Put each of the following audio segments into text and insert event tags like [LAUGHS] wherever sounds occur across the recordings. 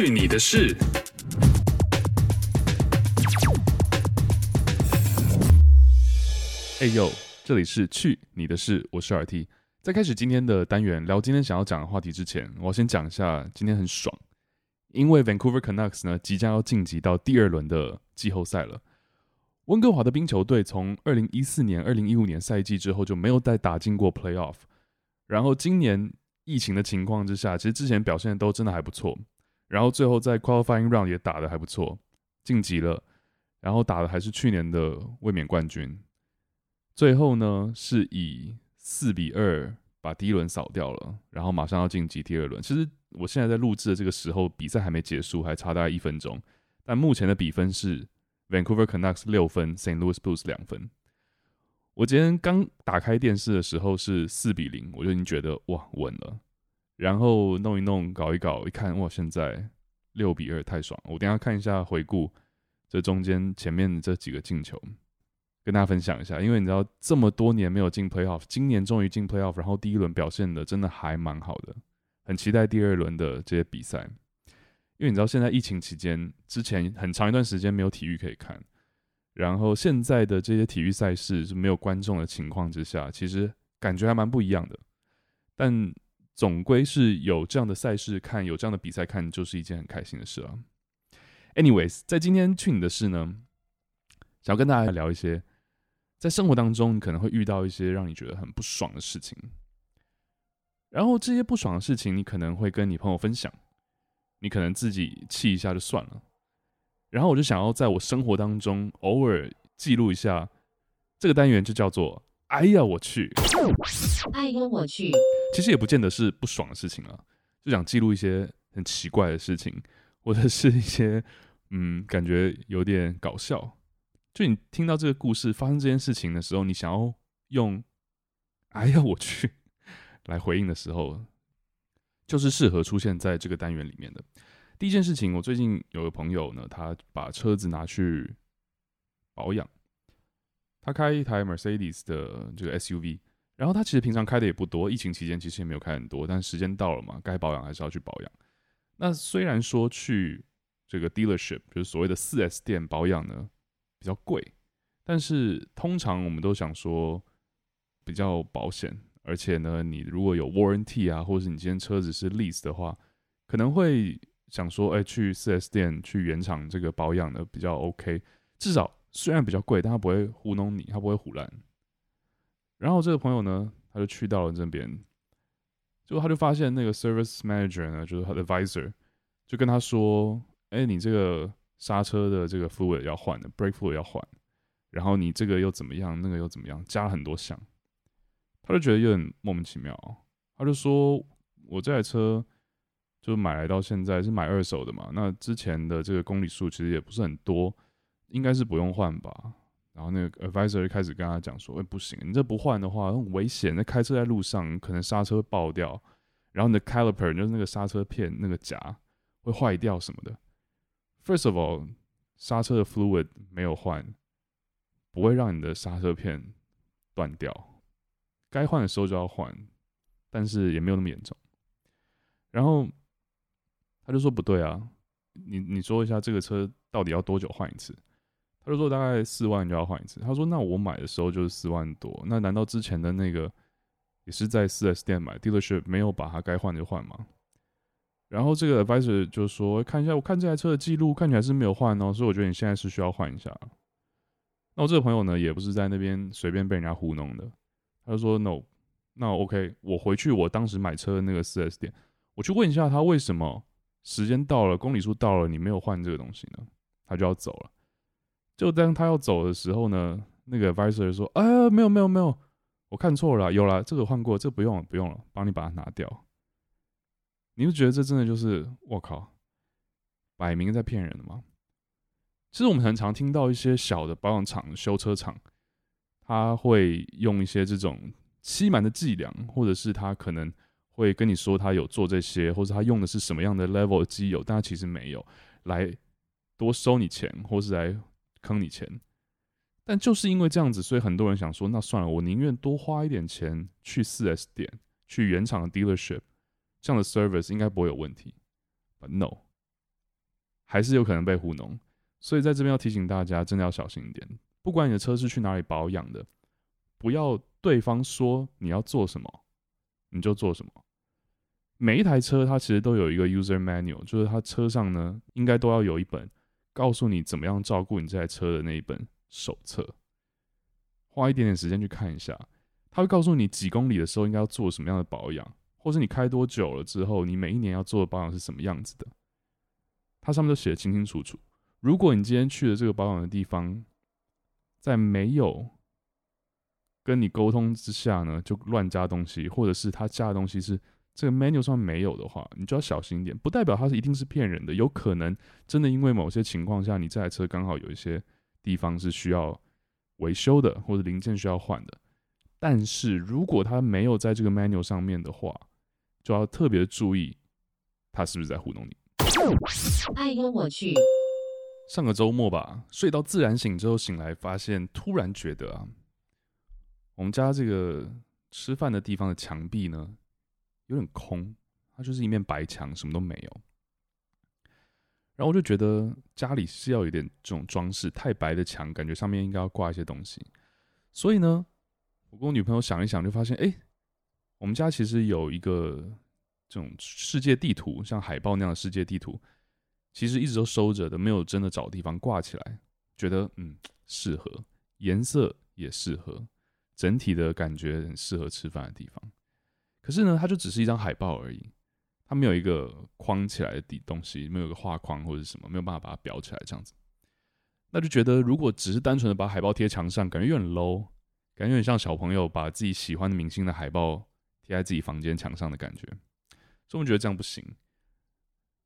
去你的事！哎呦，这里是去你的事，我是 RT。在开始今天的单元聊今天想要讲的话题之前，我要先讲一下今天很爽，因为 Vancouver Canucks 呢即将要晋级到第二轮的季后赛了。温哥华的冰球队从二零一四年、二零一五年赛季之后就没有再打进过 Playoff，然后今年疫情的情况之下，其实之前表现都真的还不错，然后最后在 Qualifying Round 也打得还不错，晋级了，然后打的还是去年的卫冕冠军，最后呢是以四比二把第一轮扫掉了，然后马上要晋级第二轮。其实我现在在录制的这个时候，比赛还没结束，还差大概一分钟，但目前的比分是。Vancouver Canucks 六分，St. Louis Blues 两分。我今天刚打开电视的时候是四比零，我就已经觉得哇稳了。然后弄一弄，搞一搞，一看哇，现在六比二，太爽！我等下看一下回顾这中间前面这几个进球，跟大家分享一下。因为你知道这么多年没有进 Playoff，今年终于进 Playoff，然后第一轮表现的真的还蛮好的，很期待第二轮的这些比赛。因为你知道，现在疫情期间，之前很长一段时间没有体育可以看，然后现在的这些体育赛事是没有观众的情况之下，其实感觉还蛮不一样的。但总归是有这样的赛事看，有这样的比赛看，就是一件很开心的事啊。Anyways，在今天去你的事呢，想要跟大家聊一些，在生活当中你可能会遇到一些让你觉得很不爽的事情，然后这些不爽的事情，你可能会跟你朋友分享。你可能自己气一下就算了，然后我就想要在我生活当中偶尔记录一下，这个单元就叫做“哎呀我去”，哎呦我去，其实也不见得是不爽的事情啊，就想记录一些很奇怪的事情，[LAUGHS] 或者是一些嗯感觉有点搞笑。就你听到这个故事发生这件事情的时候，你想要用 [LAUGHS] “哎呀我去”来回应的时候。就是适合出现在这个单元里面的。第一件事情，我最近有个朋友呢，他把车子拿去保养。他开一台 Mercedes 的这个 SUV，然后他其实平常开的也不多，疫情期间其实也没有开很多，但时间到了嘛，该保养还是要去保养。那虽然说去这个 dealership，就是所谓的四 S 店保养呢比较贵，但是通常我们都想说比较保险。而且呢，你如果有 warranty 啊，或者是你今天车子是 lease 的话，可能会想说，哎，去四 S 店去原厂这个保养的比较 OK。至少虽然比较贵，但他不会糊弄你，他不会唬烂。然后这个朋友呢，他就去到了这边，结果他就发现那个 service manager 呢，就是他的 advisor，就跟他说，哎，你这个刹车的这个 fluid 要换的，brake fluid 要换，然后你这个又怎么样，那个又怎么样，加了很多项。他就觉得有点莫名其妙，他就说：“我这台车就买来到现在是买二手的嘛，那之前的这个公里数其实也不是很多，应该是不用换吧。”然后那个 advisor 就开始跟他讲说：“哎，不行，你这不换的话很危险，那开车在路上可能刹车会爆掉，然后你的 caliper 就是那个刹车片那个夹会坏掉什么的。First of all，刹车的 fluid 没有换，不会让你的刹车片断掉。”该换的时候就要换，但是也没有那么严重。然后他就说不对啊，你你说一下这个车到底要多久换一次？他说大概四万就要换一次。他说那我买的时候就是四万多，那难道之前的那个也是在四 S 店买，dealership 没有把它该换就换吗？然后这个 advisor 就说看一下，我看这台车的记录看起来是没有换哦，所以我觉得你现在是需要换一下。那我这个朋友呢，也不是在那边随便被人家糊弄的。他就说：“No，那 OK，我回去我当时买车的那个 4S 店，我去问一下他为什么时间到了，公里数到了，你没有换这个东西呢？他就要走了。就当他要走的时候呢，那个 visor 说：‘哎，没有没有没有，我看错了，有了，这个换过，这不用了，不用了，帮你把它拿掉。’你不觉得这真的就是我靠，摆明在骗人的吗？其实我们很常听到一些小的保养厂、修车厂。”他会用一些这种欺瞒的伎俩，或者是他可能会跟你说他有做这些，或者他用的是什么样的 level 的机油，但他其实没有，来多收你钱，或是来坑你钱。但就是因为这样子，所以很多人想说，那算了，我宁愿多花一点钱去 4S 店，去原厂的 dealership，这样的 service 应该不会有问题。But no，还是有可能被糊弄。所以在这边要提醒大家，真的要小心一点。不管你的车是去哪里保养的，不要对方说你要做什么，你就做什么。每一台车它其实都有一个 user manual，就是它车上呢应该都要有一本告诉你怎么样照顾你这台车的那一本手册。花一点点时间去看一下，它会告诉你几公里的时候应该要做什么样的保养，或是你开多久了之后，你每一年要做的保养是什么样子的。它上面都写得清清楚楚。如果你今天去的这个保养的地方，在没有跟你沟通之下呢，就乱加东西，或者是他加的东西是这个 menu 上没有的话，你就要小心一点。不代表它是一定是骗人的，有可能真的因为某些情况下，你这台车刚好有一些地方是需要维修的，或者零件需要换的。但是如果它没有在这个 menu 上面的话，就要特别注意，他是不是在糊弄你。哎呦我去。上个周末吧，睡到自然醒之后醒来，发现突然觉得啊，我们家这个吃饭的地方的墙壁呢有点空，它就是一面白墙，什么都没有。然后我就觉得家里是要有点这种装饰，太白的墙感觉上面应该要挂一些东西。所以呢，我跟我女朋友想一想，就发现哎，我们家其实有一个这种世界地图，像海报那样的世界地图。其实一直都收着的，没有真的找地方挂起来。觉得嗯适合，颜色也适合，整体的感觉很适合吃饭的地方。可是呢，它就只是一张海报而已，它没有一个框起来的东西，没有一个画框或者什么，没有办法把它裱起来这样子。那就觉得如果只是单纯的把海报贴墙上，感觉有点 low，感觉有点像小朋友把自己喜欢的明星的海报贴在自己房间墙上的感觉。所以我们觉得这样不行。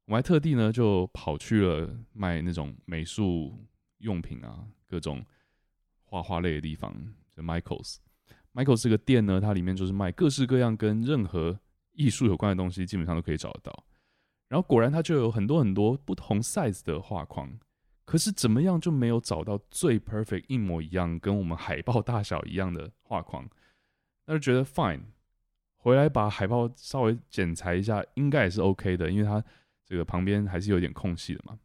我还特地呢，就跑去了卖那种美术用品啊，各种画画类的地方，就 Michaels。Michael 这个店呢，它里面就是卖各式各样跟任何艺术有关的东西，基本上都可以找得到。然后果然，它就有很多很多不同 size 的画框，可是怎么样就没有找到最 perfect 一模一样，跟我们海报大小一样的画框。那就觉得 fine，回来把海报稍微剪裁一下，应该也是 OK 的，因为它。这个旁边还是有点空隙的嘛，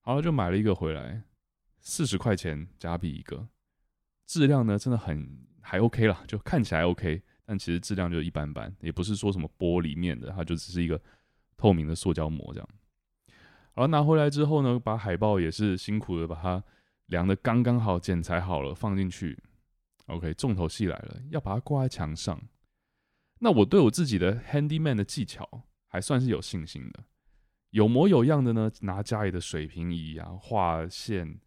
好了，就买了一个回来，四十块钱加币一个，质量呢真的很还 OK 啦，就看起来 OK，但其实质量就一般般，也不是说什么玻璃面的，它就只是一个透明的塑胶膜这样。然后，拿回来之后呢，把海报也是辛苦的把它量的刚刚好，剪裁好了放进去，OK，重头戏来了，要把它挂在墙上。那我对我自己的 handyman 的技巧还算是有信心的。有模有样的呢，拿家里的水平仪啊，画线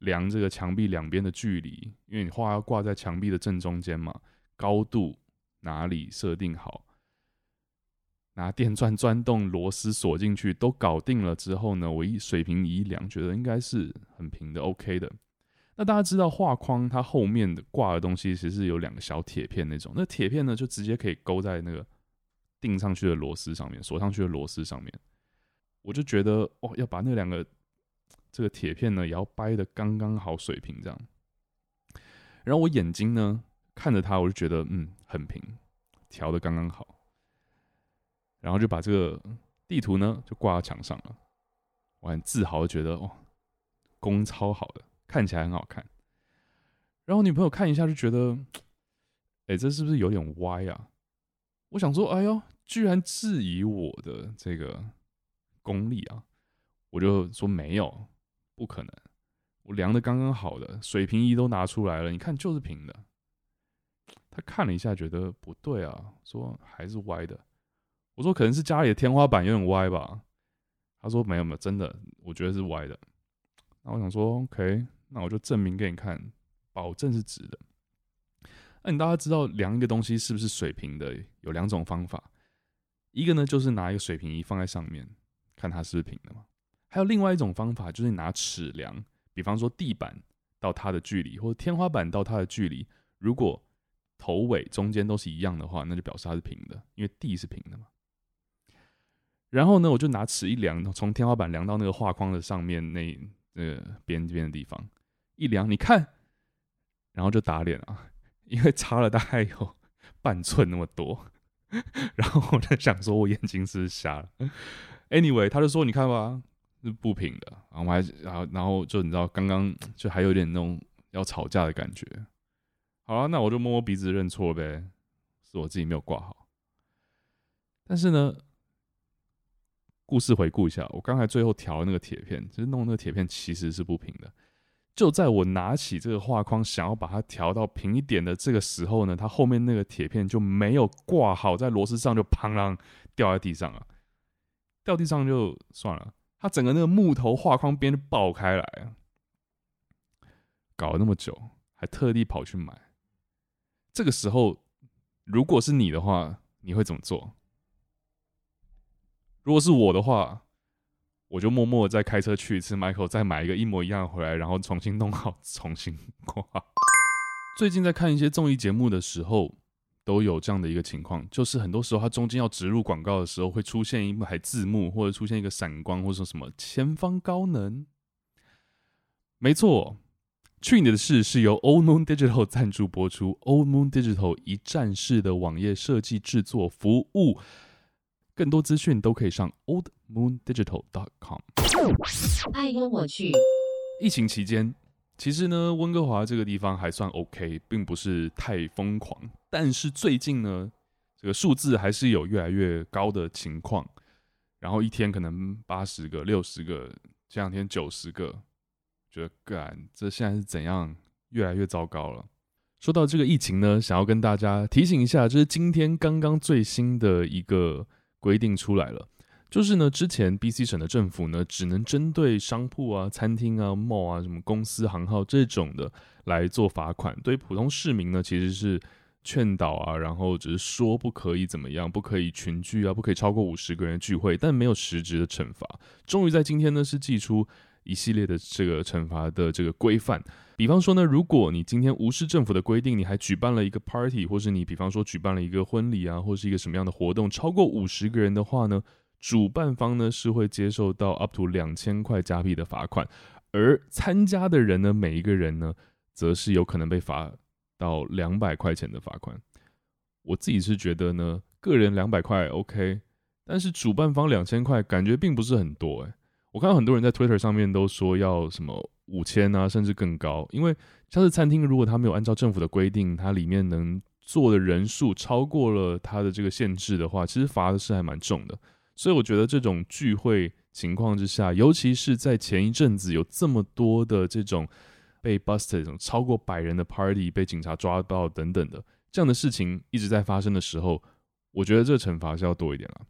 量这个墙壁两边的距离，因为你画要挂在墙壁的正中间嘛，高度哪里设定好，拿电钻钻洞螺丝锁进去，都搞定了之后呢，我一水平仪一量，觉得应该是很平的，OK 的。那大家知道画框它后面的挂的东西，其实是有两个小铁片那种，那铁片呢就直接可以勾在那个钉上去的螺丝上面，锁上去的螺丝上面。我就觉得哦，要把那两个这个铁片呢，也要掰得刚刚好水平这样。然后我眼睛呢看着它，我就觉得嗯很平，调得刚刚好。然后就把这个地图呢就挂到墙上了。我很自豪的觉得哦，工超好的，看起来很好看。然后女朋友看一下就觉得，哎，这是不是有点歪啊？我想说，哎呦，居然质疑我的这个。功力啊，我就说没有，不可能，我量的刚刚好的，水平仪都拿出来了，你看就是平的。他看了一下，觉得不对啊，说还是歪的。我说可能是家里的天花板有点歪吧。他说没有没有，真的，我觉得是歪的。那我想说，OK，那我就证明给你看，保证是直的。那你大家知道量一个东西是不是水平的，有两种方法，一个呢就是拿一个水平仪放在上面。看它是不是平的嘛？还有另外一种方法，就是拿尺量，比方说地板到它的距离，或者天花板到它的距离，如果头尾中间都是一样的话，那就表示它是平的，因为地是平的嘛。然后呢，我就拿尺一量，从天花板量到那个画框的上面那那个边边的地方一量，你看，然后就打脸啊，因为差了大概有半寸那么多。[LAUGHS] 然后我在想说，我眼睛是不是瞎了？Anyway，他就说：“你看吧，是不平的，然后我还然后然后就你知道刚刚就还有点那种要吵架的感觉。好了，那我就摸摸鼻子认错呗，是我自己没有挂好。但是呢，故事回顾一下，我刚才最后调的那个铁片，就是弄那个铁片其实是不平的。就在我拿起这个画框，想要把它调到平一点的这个时候呢，它后面那个铁片就没有挂好，在螺丝上就砰啷掉在地上了。掉地上就算了，它整个那个木头画框边就爆开来了。搞了那么久，还特地跑去买。这个时候，如果是你的话，你会怎么做？如果是我的话，我就默默的再开车去一次，Michael 再买一个一模一样回来，然后重新弄好，重新挂。[LAUGHS] 最近在看一些综艺节目的时候，都有这样的一个情况，就是很多时候它中间要植入广告的时候，会出现一排字幕，或者出现一个闪光，或者说什么前方高能。没错，去年的事是由 Old Moon Digital [LAUGHS] 赞助播出，Old Moon Digital 一站式的网页设计制作服务，更多资讯都可以上 oldmoondigital.com。哎呦我去。疫情期间。其实呢，温哥华这个地方还算 OK，并不是太疯狂。但是最近呢，这个数字还是有越来越高的情况。然后一天可能八十个、六十个，这两天九十个，觉得干，这现在是怎样？越来越糟糕了。说到这个疫情呢，想要跟大家提醒一下，就是今天刚刚最新的一个规定出来了。就是呢，之前 BC 省的政府呢，只能针对商铺啊、餐厅啊、mall 啊、什么公司行号这种的来做罚款。对普通市民呢，其实是劝导啊，然后只是说不可以怎么样，不可以群聚啊，不可以超过五十个人聚会，但没有实质的惩罚。终于在今天呢，是祭出一系列的这个惩罚的这个规范。比方说呢，如果你今天无视政府的规定，你还举办了一个 party，或是你比方说举办了一个婚礼啊，或是一个什么样的活动，超过五十个人的话呢，主办方呢是会接受到 up to 两千块加币的罚款，而参加的人呢，每一个人呢，则是有可能被罚到两百块钱的罚款。我自己是觉得呢，个人两百块 OK，但是主办方两千块感觉并不是很多诶，我看到很多人在 Twitter 上面都说要什么五千啊，甚至更高，因为像是餐厅，如果他没有按照政府的规定，它里面能坐的人数超过了它的这个限制的话，其实罚的是还蛮重的。所以我觉得这种聚会情况之下，尤其是在前一阵子有这么多的这种被 busted 超过百人的 party 被警察抓到等等的这样的事情一直在发生的时候，我觉得这个惩罚是要多一点了。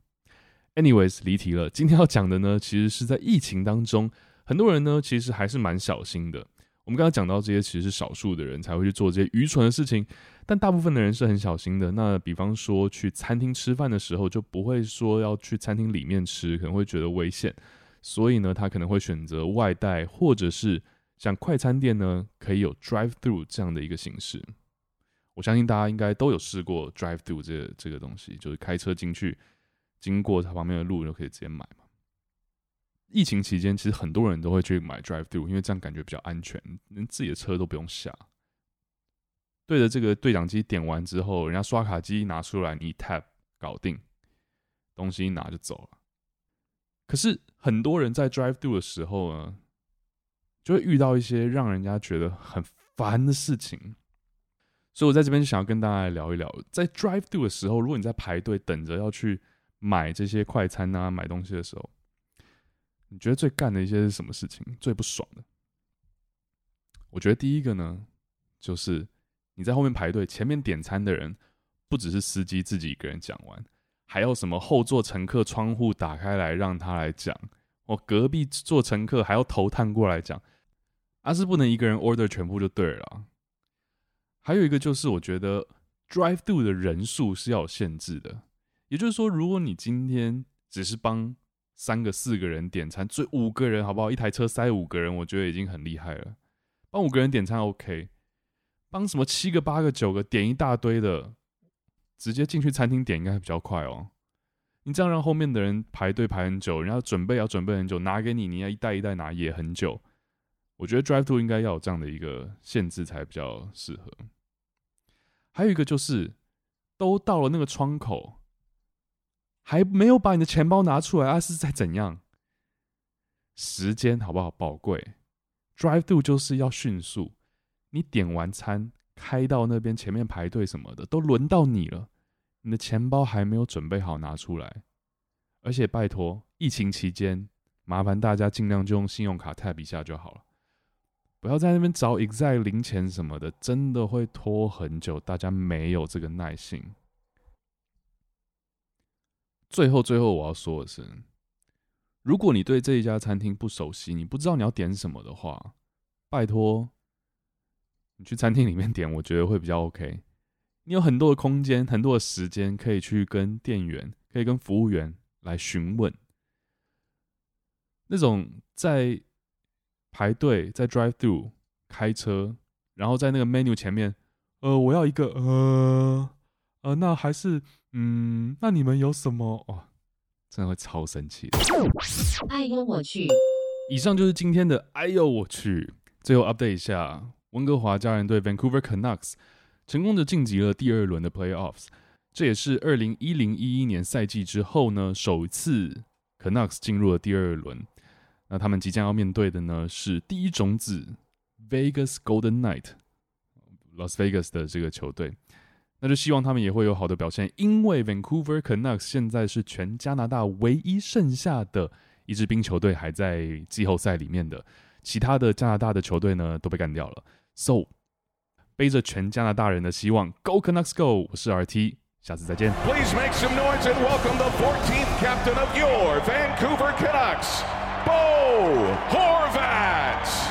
Anyways，离题了。今天要讲的呢，其实是在疫情当中，很多人呢其实还是蛮小心的。我们刚刚讲到这些，其实是少数的人才会去做这些愚蠢的事情，但大部分的人是很小心的。那比方说去餐厅吃饭的时候，就不会说要去餐厅里面吃，可能会觉得危险，所以呢，他可能会选择外带，或者是像快餐店呢，可以有 drive through 这样的一个形式。我相信大家应该都有试过 drive through 这个、这个东西，就是开车进去，经过它旁边的路就可以直接买。疫情期间，其实很多人都会去买 drive through，因为这样感觉比较安全，连自己的车都不用下。对着这个对讲机点完之后，人家刷卡机拿出来，你 tap 搞定，东西一拿就走了。可是很多人在 drive through 的时候呢，就会遇到一些让人家觉得很烦的事情。所以我在这边想要跟大家来聊一聊，在 drive through 的时候，如果你在排队等着要去买这些快餐啊、买东西的时候。你觉得最干的一些是什么事情？最不爽的？我觉得第一个呢，就是你在后面排队，前面点餐的人不只是司机自己一个人讲完，还要什么后座乘客窗户打开来让他来讲，我隔壁坐乘客还要头探过来讲，而、啊、是不能一个人 order 全部就对了。还有一个就是，我觉得 drive through 的人数是要有限制的，也就是说，如果你今天只是帮三个四个人点餐，最五个人好不好？一台车塞五个人，我觉得已经很厉害了。帮五个人点餐 OK，帮什么七个八个九个点一大堆的，直接进去餐厅点应该比较快哦。你这样让后面的人排队排很久，人家准备要准备很久，拿给你，你要一袋一袋拿也很久。我觉得 Drive to 应该要有这样的一个限制才比较适合。还有一个就是，都到了那个窗口。还没有把你的钱包拿出来啊？是在怎样？时间好不好？宝贵，drive through 就是要迅速。你点完餐，开到那边前面排队什么的，都轮到你了，你的钱包还没有准备好拿出来。而且拜托，疫情期间，麻烦大家尽量就用信用卡 tap 一下就好了，不要在那边找 exact 零钱什么的，真的会拖很久。大家没有这个耐心。最后，最后我要说的是，如果你对这一家餐厅不熟悉，你不知道你要点什么的话，拜托，你去餐厅里面点，我觉得会比较 OK。你有很多的空间，很多的时间可以去跟店员，可以跟服务员。来询问那种在排队、在 drive through 开车，然后在那个 menu 前面，呃，我要一个，呃，呃，那还是，嗯，那你们有什么？哦，真的会超神奇的。哎呦我去！以上就是今天的哎呦我去。最后 update 一下，温哥华家人队 Vancouver Canucks 成功的晋级了第二轮的 playoffs。这也是二零一零一一年赛季之后呢，首次 Canucks 进入了第二轮。那他们即将要面对的呢，是第一种子 Vegas Golden Knight，Las Vegas 的这个球队。那就希望他们也会有好的表现，因为 Vancouver Canucks 现在是全加拿大唯一剩下的一支冰球队还在季后赛里面的，其他的加拿大的球队呢都被干掉了。So，背着全加拿大人的希望，Go Canucks Go！我是 RT。下次再见。Please make some noise and welcome the 14th captain of your Vancouver Canucks, Bo Horvat.